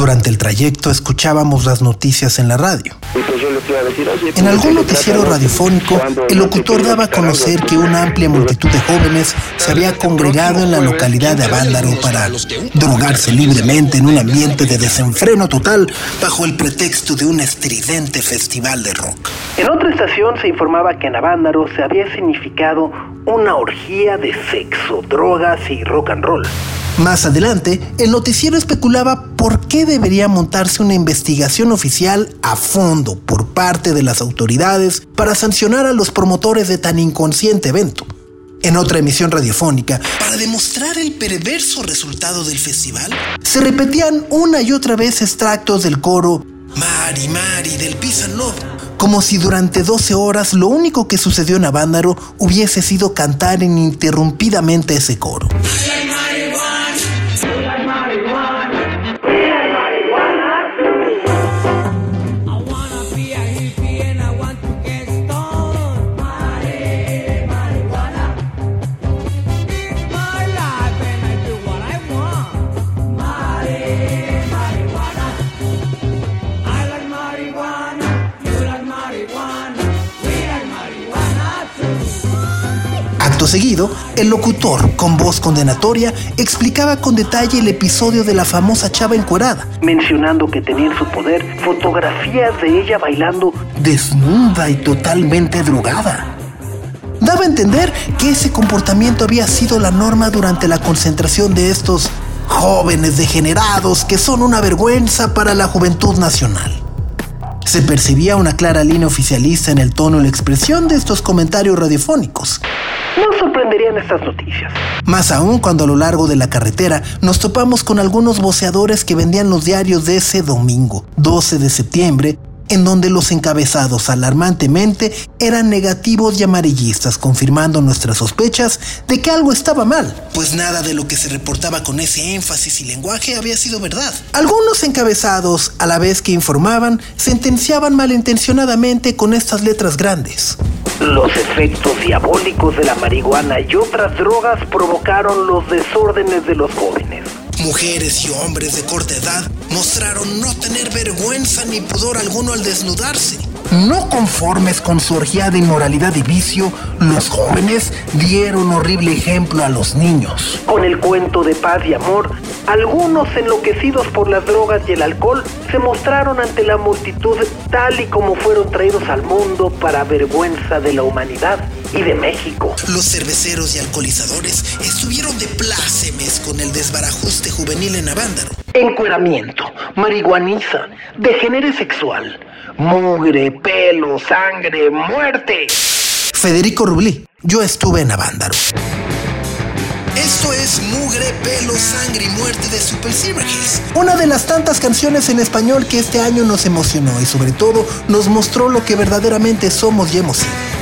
Durante el trayecto escuchábamos las noticias en la radio. En algún noticiero radiofónico, el locutor daba a conocer que una amplia multitud de jóvenes se había congregado en la localidad de Avándaro para drogarse libremente en un ambiente de desenfreno total bajo el pretexto de un estridente festival de rock. En otra estación se informaba que en Avándaro se había significado una orgía de sexo, drogas y rock and roll. Más adelante, el noticiero especulaba por qué debería montarse una investigación oficial a fondo por parte de las autoridades para sancionar a los promotores de tan inconsciente evento. En otra emisión radiofónica, para demostrar el perverso resultado del festival, se repetían una y otra vez extractos del coro Mari Mari del Peace Love, como si durante 12 horas lo único que sucedió en Avándaro hubiese sido cantar ininterrumpidamente ese coro. Acto seguido, el locutor, con voz condenatoria, explicaba con detalle el episodio de la famosa chava encuerada, mencionando que tenía en su poder fotografías de ella bailando desnuda y totalmente drogada. Daba a entender que ese comportamiento había sido la norma durante la concentración de estos jóvenes degenerados que son una vergüenza para la juventud nacional. Se percibía una clara línea oficialista en el tono y la expresión de estos comentarios radiofónicos. No sorprenderían estas noticias. Más aún cuando a lo largo de la carretera nos topamos con algunos voceadores que vendían los diarios de ese domingo, 12 de septiembre, en donde los encabezados alarmantemente eran negativos y amarillistas, confirmando nuestras sospechas de que algo estaba mal, pues nada de lo que se reportaba con ese énfasis y lenguaje había sido verdad. Algunos encabezados, a la vez que informaban, sentenciaban malintencionadamente con estas letras grandes. Los efectos diabólicos de la marihuana y otras drogas provocaron los desórdenes de los jóvenes. Mujeres y hombres de corta edad mostraron no tener vergüenza ni pudor alguno al desnudarse. No conformes con su orgía de inmoralidad y vicio, los jóvenes dieron horrible ejemplo a los niños. Con el cuento de paz y amor, algunos enloquecidos por las drogas y el alcohol se mostraron ante la multitud tal y como fueron traídos al mundo para vergüenza de la humanidad y de México. Los cerveceros y alcoholizadores estuvieron de plácemes con el desbarajuste juvenil en Avándaro. Encueramiento, marihuaniza, degenere sexual, mugre, pelo, sangre, muerte. Federico Rublí, yo estuve en Avándaro. Esto es Mugre, Pelo, Sangre y Muerte de Super Silver Hills. Una de las tantas canciones en español que este año nos emocionó y sobre todo nos mostró lo que verdaderamente somos y hemos sido.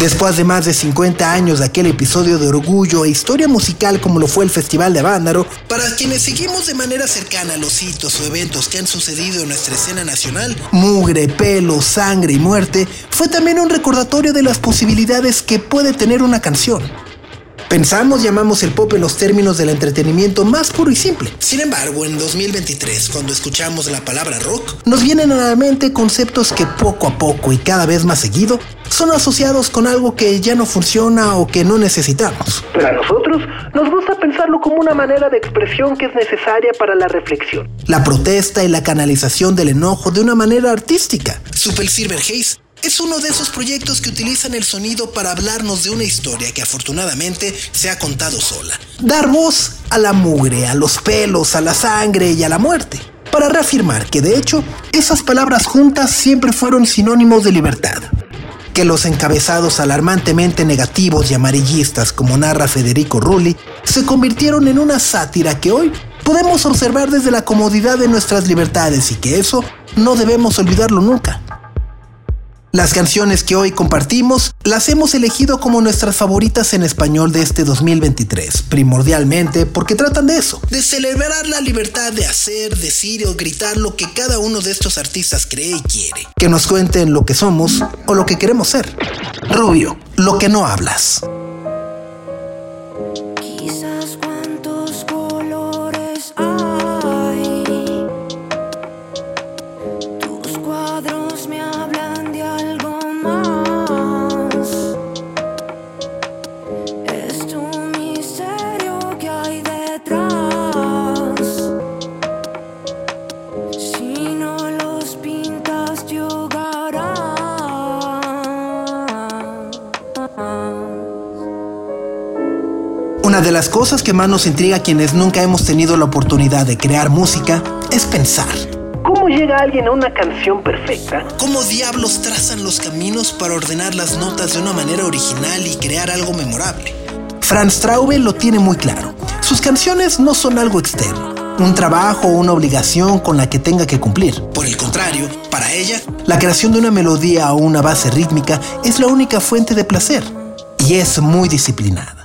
Después de más de 50 años de aquel episodio de orgullo e historia musical como lo fue el Festival de Avándaro, para quienes seguimos de manera cercana los hitos o eventos que han sucedido en nuestra escena nacional, mugre, pelo, sangre y muerte, fue también un recordatorio de las posibilidades que puede tener una canción. Pensamos, llamamos el pop en los términos del entretenimiento más puro y simple. Sin embargo, en 2023, cuando escuchamos la palabra rock, nos vienen a la mente conceptos que poco a poco y cada vez más seguido son asociados con algo que ya no funciona o que no necesitamos. Pero a nosotros nos gusta pensarlo como una manera de expresión que es necesaria para la reflexión. La protesta y la canalización del enojo de una manera artística. Super Silver Haze es uno de esos proyectos que utilizan el sonido para hablarnos de una historia que afortunadamente se ha contado sola. Dar voz a la mugre, a los pelos, a la sangre y a la muerte. Para reafirmar que de hecho esas palabras juntas siempre fueron sinónimos de libertad. Que los encabezados alarmantemente negativos y amarillistas como narra Federico Rulli se convirtieron en una sátira que hoy podemos observar desde la comodidad de nuestras libertades y que eso no debemos olvidarlo nunca. Las canciones que hoy compartimos las hemos elegido como nuestras favoritas en español de este 2023, primordialmente porque tratan de eso, de celebrar la libertad de hacer, decir o gritar lo que cada uno de estos artistas cree y quiere. Que nos cuenten lo que somos o lo que queremos ser. Rubio, lo que no hablas. Una de las cosas que más nos intriga a quienes nunca hemos tenido la oportunidad de crear música es pensar. ¿Cómo llega alguien a una canción perfecta? ¿Cómo diablos trazan los caminos para ordenar las notas de una manera original y crear algo memorable? Franz Traube lo tiene muy claro. Sus canciones no son algo externo, un trabajo o una obligación con la que tenga que cumplir. Por el contrario, para ella, la creación de una melodía o una base rítmica es la única fuente de placer y es muy disciplinada.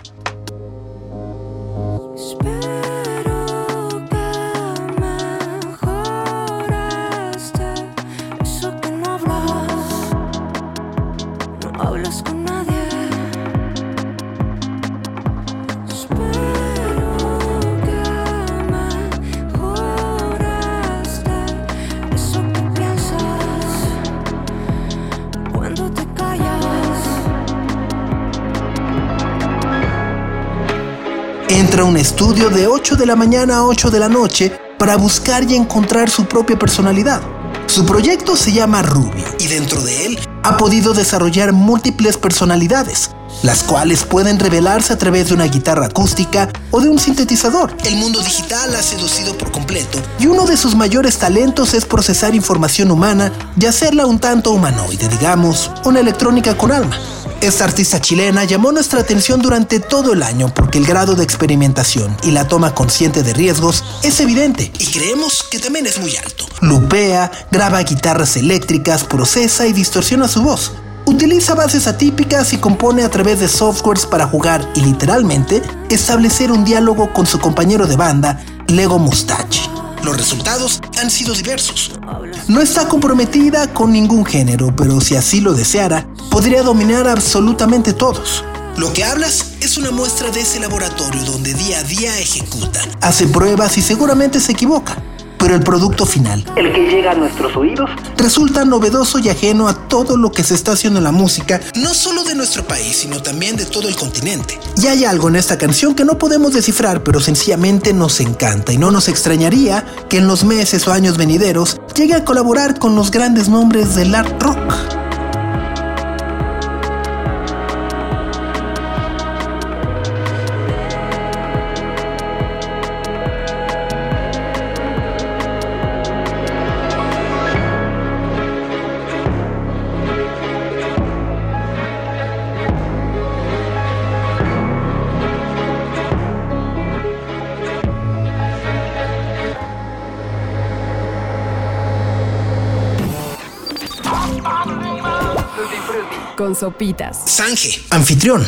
Entra a un estudio de 8 de la mañana a 8 de la noche para buscar y encontrar su propia personalidad. Su proyecto se llama Rubio y dentro de él ha podido desarrollar múltiples personalidades, las cuales pueden revelarse a través de una guitarra acústica o de un sintetizador. El mundo digital ha seducido por completo y uno de sus mayores talentos es procesar información humana y hacerla un tanto humanoide, digamos, una electrónica con alma. Esta artista chilena llamó nuestra atención durante todo el año porque el grado de experimentación y la toma consciente de riesgos es evidente y creemos que también es muy alto. Lupea, graba guitarras eléctricas, procesa y distorsiona su voz. Utiliza bases atípicas y compone a través de softwares para jugar y literalmente establecer un diálogo con su compañero de banda, Lego Mustache. Los resultados han sido diversos. No está comprometida con ningún género, pero si así lo deseara, podría dominar absolutamente todos. Lo que hablas es una muestra de ese laboratorio donde día a día ejecuta, hace pruebas y seguramente se equivoca pero el producto final, el que llega a nuestros oídos, resulta novedoso y ajeno a todo lo que se está haciendo en la música, no solo de nuestro país, sino también de todo el continente. Y hay algo en esta canción que no podemos descifrar, pero sencillamente nos encanta y no nos extrañaría que en los meses o años venideros llegue a colaborar con los grandes nombres del art rock. Con sopitas. Sange, anfitrión.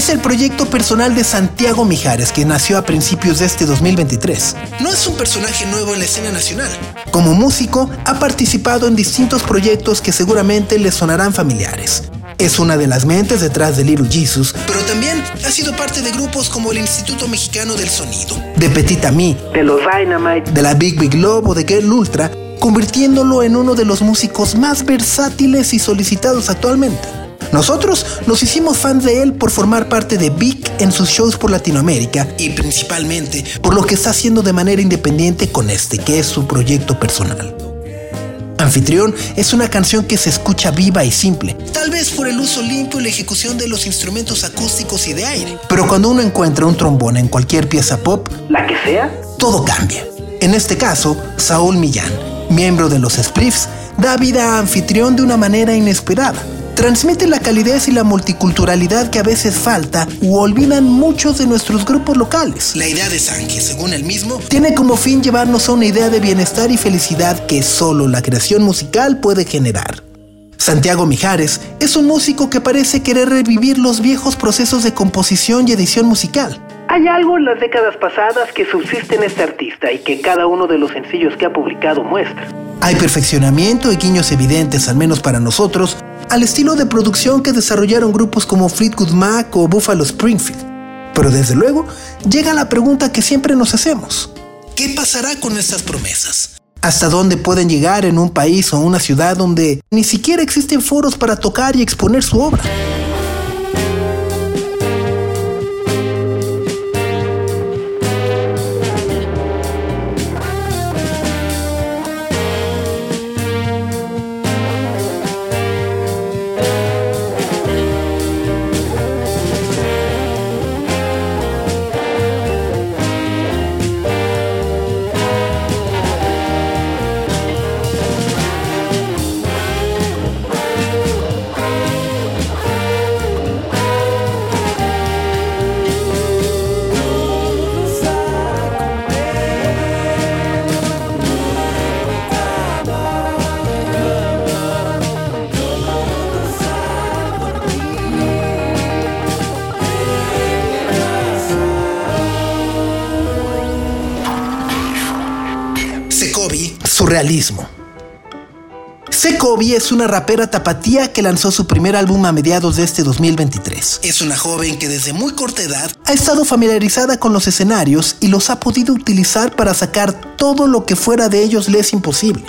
Es el proyecto personal de Santiago Mijares que nació a principios de este 2023. No es un personaje nuevo en la escena nacional. Como músico, ha participado en distintos proyectos que seguramente le sonarán familiares. Es una de las mentes detrás de Little Jesus, pero también ha sido parte de grupos como el Instituto Mexicano del Sonido, de Petit Ami, de los Dynamite, de la Big Big Love o de Girl Ultra, convirtiéndolo en uno de los músicos más versátiles y solicitados actualmente. Nosotros nos hicimos fans de él por formar parte de Vic en sus shows por Latinoamérica y principalmente por lo que está haciendo de manera independiente con este, que es su proyecto personal. Anfitrión es una canción que se escucha viva y simple, tal vez por el uso limpio y la ejecución de los instrumentos acústicos y de aire. Pero cuando uno encuentra un trombón en cualquier pieza pop, la que sea, todo cambia. En este caso, Saúl Millán, miembro de los Spliffs, da vida a Anfitrión de una manera inesperada transmite la calidez y la multiculturalidad que a veces falta u olvidan muchos de nuestros grupos locales. La idea de Sánchez, según él mismo, tiene como fin llevarnos a una idea de bienestar y felicidad que solo la creación musical puede generar. Santiago Mijares es un músico que parece querer revivir los viejos procesos de composición y edición musical. Hay algo en las décadas pasadas que subsiste en este artista y que cada uno de los sencillos que ha publicado muestra. Hay perfeccionamiento y guiños evidentes, al menos para nosotros, al estilo de producción que desarrollaron grupos como Fleetwood Mac o Buffalo Springfield. Pero desde luego, llega la pregunta que siempre nos hacemos. ¿Qué pasará con estas promesas? ¿Hasta dónde pueden llegar en un país o una ciudad donde ni siquiera existen foros para tocar y exponer su obra? Surrealismo. Sekobi es una rapera tapatía que lanzó su primer álbum a mediados de este 2023. Es una joven que desde muy corta edad ha estado familiarizada con los escenarios y los ha podido utilizar para sacar todo lo que fuera de ellos le es imposible.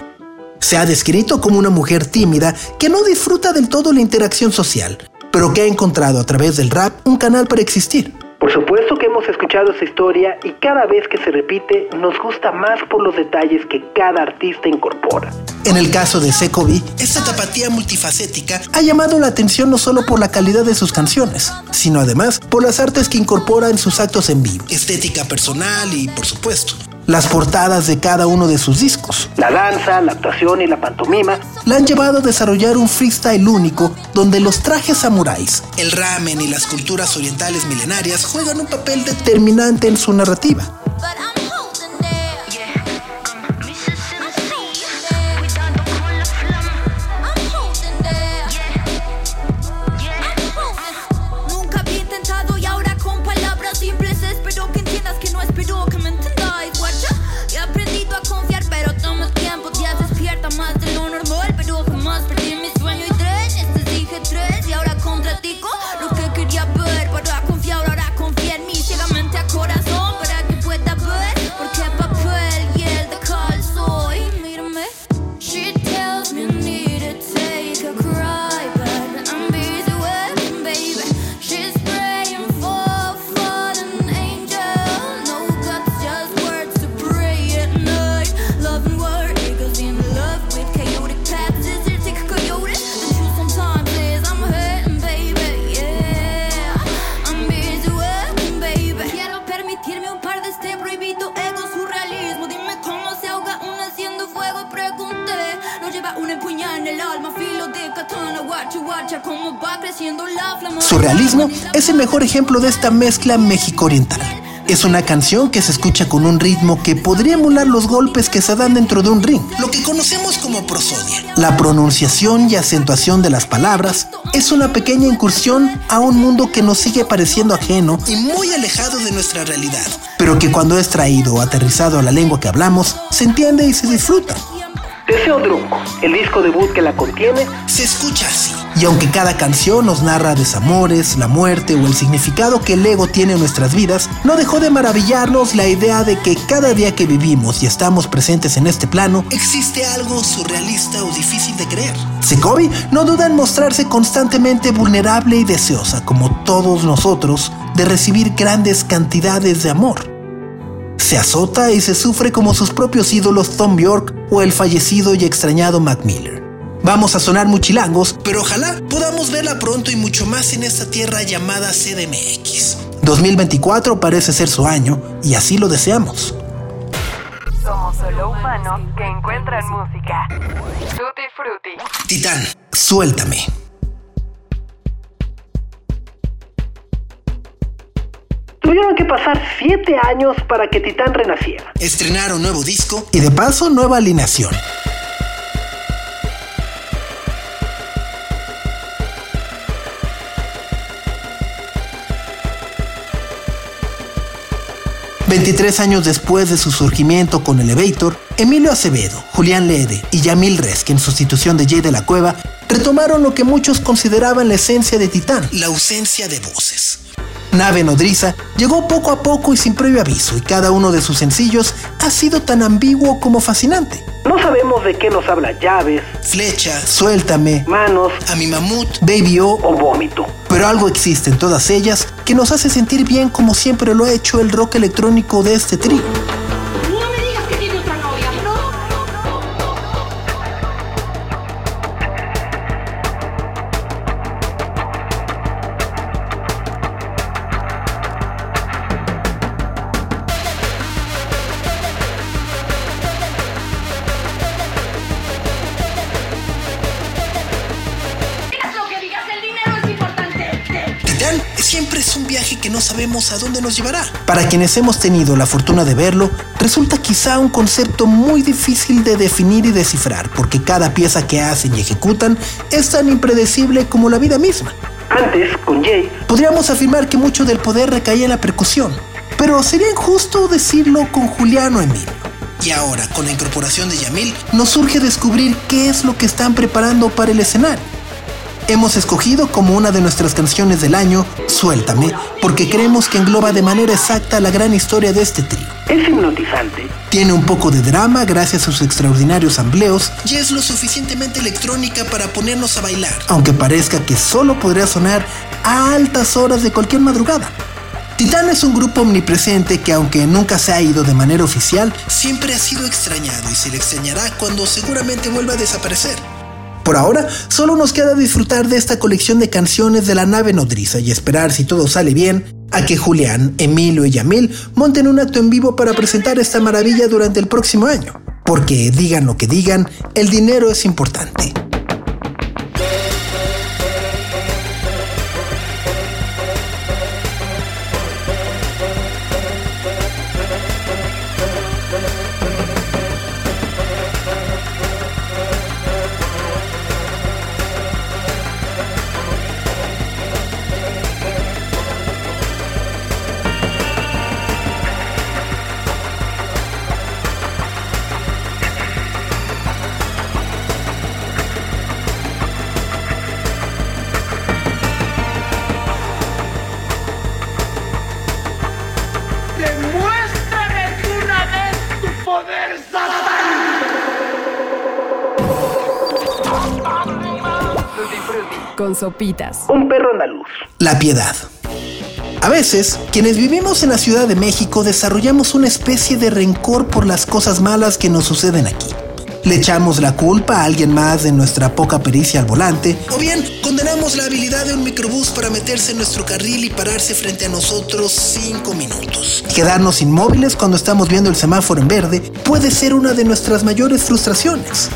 Se ha descrito como una mujer tímida que no disfruta del todo la interacción social, pero que ha encontrado a través del rap un canal para existir. Por supuesto que hemos escuchado esa historia y cada vez que se repite nos gusta más por los detalles que cada artista incorpora. En el caso de Sekovi, esta tapatía multifacética ha llamado la atención no solo por la calidad de sus canciones, sino además por las artes que incorpora en sus actos en vivo, estética personal y, por supuesto, las portadas de cada uno de sus discos. La danza, la actuación y la pantomima la han llevado a desarrollar un freestyle único donde los trajes samuráis, el ramen y las culturas orientales milenarias juegan un papel determinante en su narrativa. She Surrealismo es el mejor ejemplo de esta mezcla México-oriental. Es una canción que se escucha con un ritmo que podría emular los golpes que se dan dentro de un ring, lo que conocemos como prosodia. La pronunciación y acentuación de las palabras es una pequeña incursión a un mundo que nos sigue pareciendo ajeno y muy alejado de nuestra realidad, pero que cuando es traído o aterrizado a la lengua que hablamos, se entiende y se disfruta. Deseo Drunko, el disco debut que la contiene, se escucha así. Y aunque cada canción nos narra desamores, la muerte o el significado que el ego tiene en nuestras vidas, no dejó de maravillarnos la idea de que cada día que vivimos y estamos presentes en este plano, existe algo surrealista o difícil de creer. Sekovi no duda en mostrarse constantemente vulnerable y deseosa, como todos nosotros, de recibir grandes cantidades de amor se azota y se sufre como sus propios ídolos Tom York o el fallecido y extrañado Mac Miller. Vamos a sonar muchilangos, pero ojalá podamos verla pronto y mucho más en esta tierra llamada CDMX. 2024 parece ser su año y así lo deseamos. Somos solo humanos que encuentran música. Tutti Frutti. Titán, suéltame. Tuvieron que pasar siete años para que Titán renaciera. Estrenaron nuevo disco y de paso nueva alineación. Veintitrés años después de su surgimiento con Elevator, Emilio Acevedo, Julián Lede y Yamil Resk en sustitución de Jay de la Cueva retomaron lo que muchos consideraban la esencia de Titán, la ausencia de voces nave nodriza, llegó poco a poco y sin previo aviso, y cada uno de sus sencillos ha sido tan ambiguo como fascinante. No sabemos de qué nos habla llaves, flecha, suéltame, manos, a mi mamut, baby o o vómito. Pero algo existe en todas ellas que nos hace sentir bien como siempre lo ha hecho el rock electrónico de este trío. No sabemos a dónde nos llevará. Para quienes hemos tenido la fortuna de verlo, resulta quizá un concepto muy difícil de definir y descifrar, porque cada pieza que hacen y ejecutan es tan impredecible como la vida misma. Antes, con Jay, podríamos afirmar que mucho del poder recaía en la percusión, pero sería injusto decirlo con Juliano Emilio. Y ahora, con la incorporación de Yamil, nos surge descubrir qué es lo que están preparando para el escenario hemos escogido como una de nuestras canciones del año Suéltame, porque creemos que engloba de manera exacta la gran historia de este trío. Es hipnotizante. Tiene un poco de drama gracias a sus extraordinarios ambleos y es lo suficientemente electrónica para ponernos a bailar, aunque parezca que solo podría sonar a altas horas de cualquier madrugada. Titán es un grupo omnipresente que aunque nunca se ha ido de manera oficial, siempre ha sido extrañado y se le extrañará cuando seguramente vuelva a desaparecer. Por ahora, solo nos queda disfrutar de esta colección de canciones de la nave nodriza y esperar, si todo sale bien, a que Julián, Emilio y Yamil monten un acto en vivo para presentar esta maravilla durante el próximo año. Porque digan lo que digan, el dinero es importante. Con sopitas. Un perro andaluz. La piedad. A veces, quienes vivimos en la Ciudad de México desarrollamos una especie de rencor por las cosas malas que nos suceden aquí. Le echamos la culpa a alguien más de nuestra poca pericia al volante, o bien condenamos la habilidad de un microbús para meterse en nuestro carril y pararse frente a nosotros cinco minutos. Quedarnos inmóviles cuando estamos viendo el semáforo en verde puede ser una de nuestras mayores frustraciones.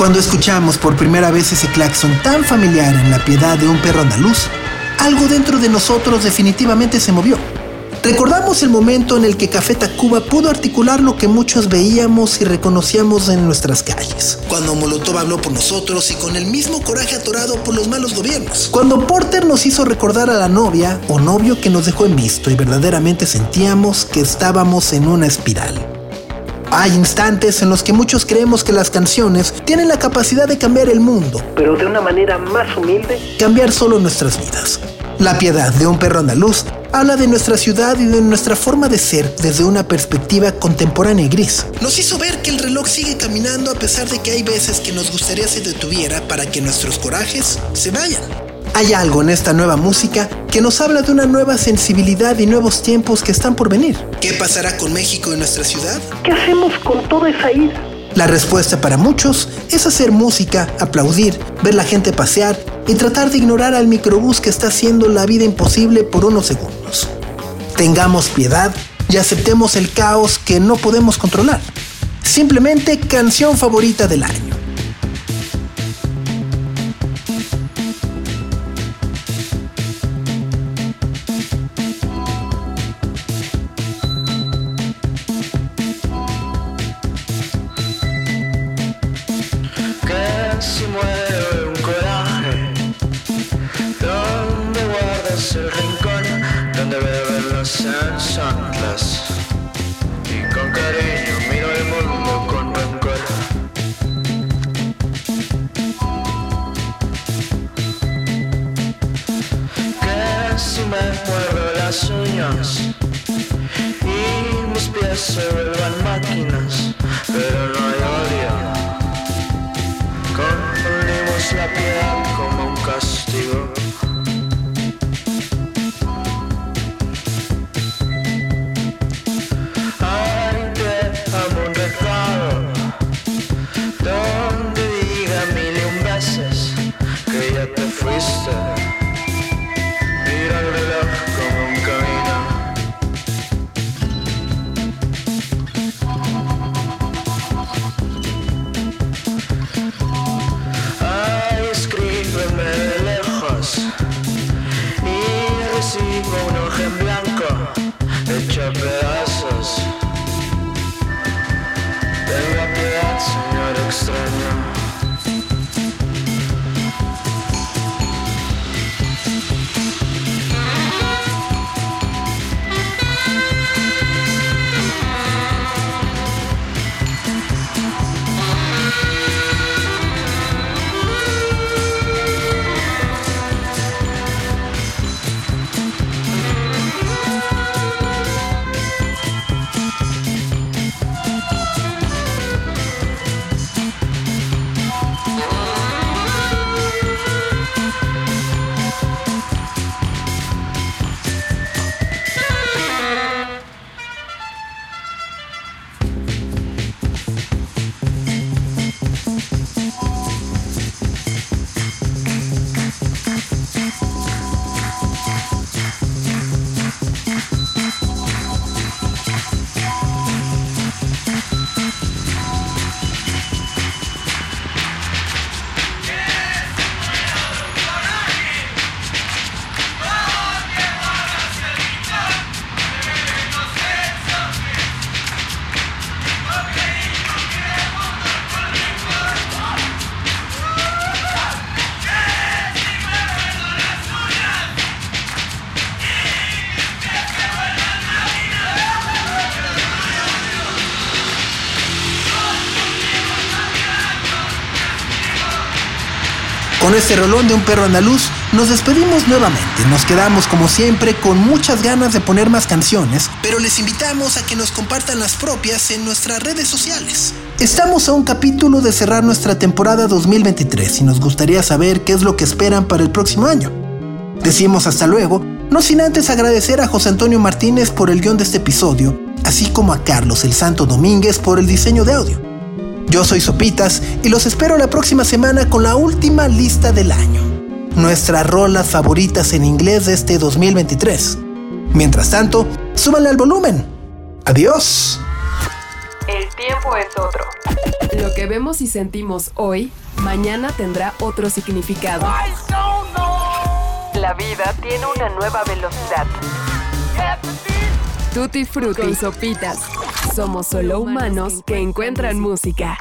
Cuando escuchamos por primera vez ese claxon tan familiar en la piedad de un perro andaluz, algo dentro de nosotros definitivamente se movió. Recordamos el momento en el que Café Tacuba pudo articular lo que muchos veíamos y reconocíamos en nuestras calles. Cuando Molotov habló por nosotros y con el mismo coraje atorado por los malos gobiernos. Cuando Porter nos hizo recordar a la novia o novio que nos dejó en visto y verdaderamente sentíamos que estábamos en una espiral. Hay instantes en los que muchos creemos que las canciones tienen la capacidad de cambiar el mundo, pero de una manera más humilde, cambiar solo nuestras vidas. La piedad de un perro andaluz habla de nuestra ciudad y de nuestra forma de ser desde una perspectiva contemporánea y gris. Nos hizo ver que el reloj sigue caminando a pesar de que hay veces que nos gustaría se detuviera para que nuestros corajes se vayan. Hay algo en esta nueva música que nos habla de una nueva sensibilidad y nuevos tiempos que están por venir. ¿Qué pasará con México y nuestra ciudad? ¿Qué hacemos con toda esa ira? La respuesta para muchos es hacer música, aplaudir, ver la gente pasear y tratar de ignorar al microbús que está haciendo la vida imposible por unos segundos. Tengamos piedad y aceptemos el caos que no podemos controlar. Simplemente canción favorita del año. Sarah. Con este rolón de un perro andaluz, nos despedimos nuevamente. Nos quedamos como siempre con muchas ganas de poner más canciones, pero les invitamos a que nos compartan las propias en nuestras redes sociales. Estamos a un capítulo de cerrar nuestra temporada 2023 y nos gustaría saber qué es lo que esperan para el próximo año. Decimos hasta luego, no sin antes agradecer a José Antonio Martínez por el guion de este episodio, así como a Carlos el Santo Domínguez por el diseño de audio. Yo soy Sopitas y los espero la próxima semana con la última lista del año. Nuestras rolas favoritas en inglés de este 2023. Mientras tanto, súbanle al volumen. Adiós. El tiempo es otro. Lo que vemos y sentimos hoy, mañana tendrá otro significado. La vida tiene una nueva velocidad. Tutti Frutti, sopitas. Somos solo humanos que encuentran música.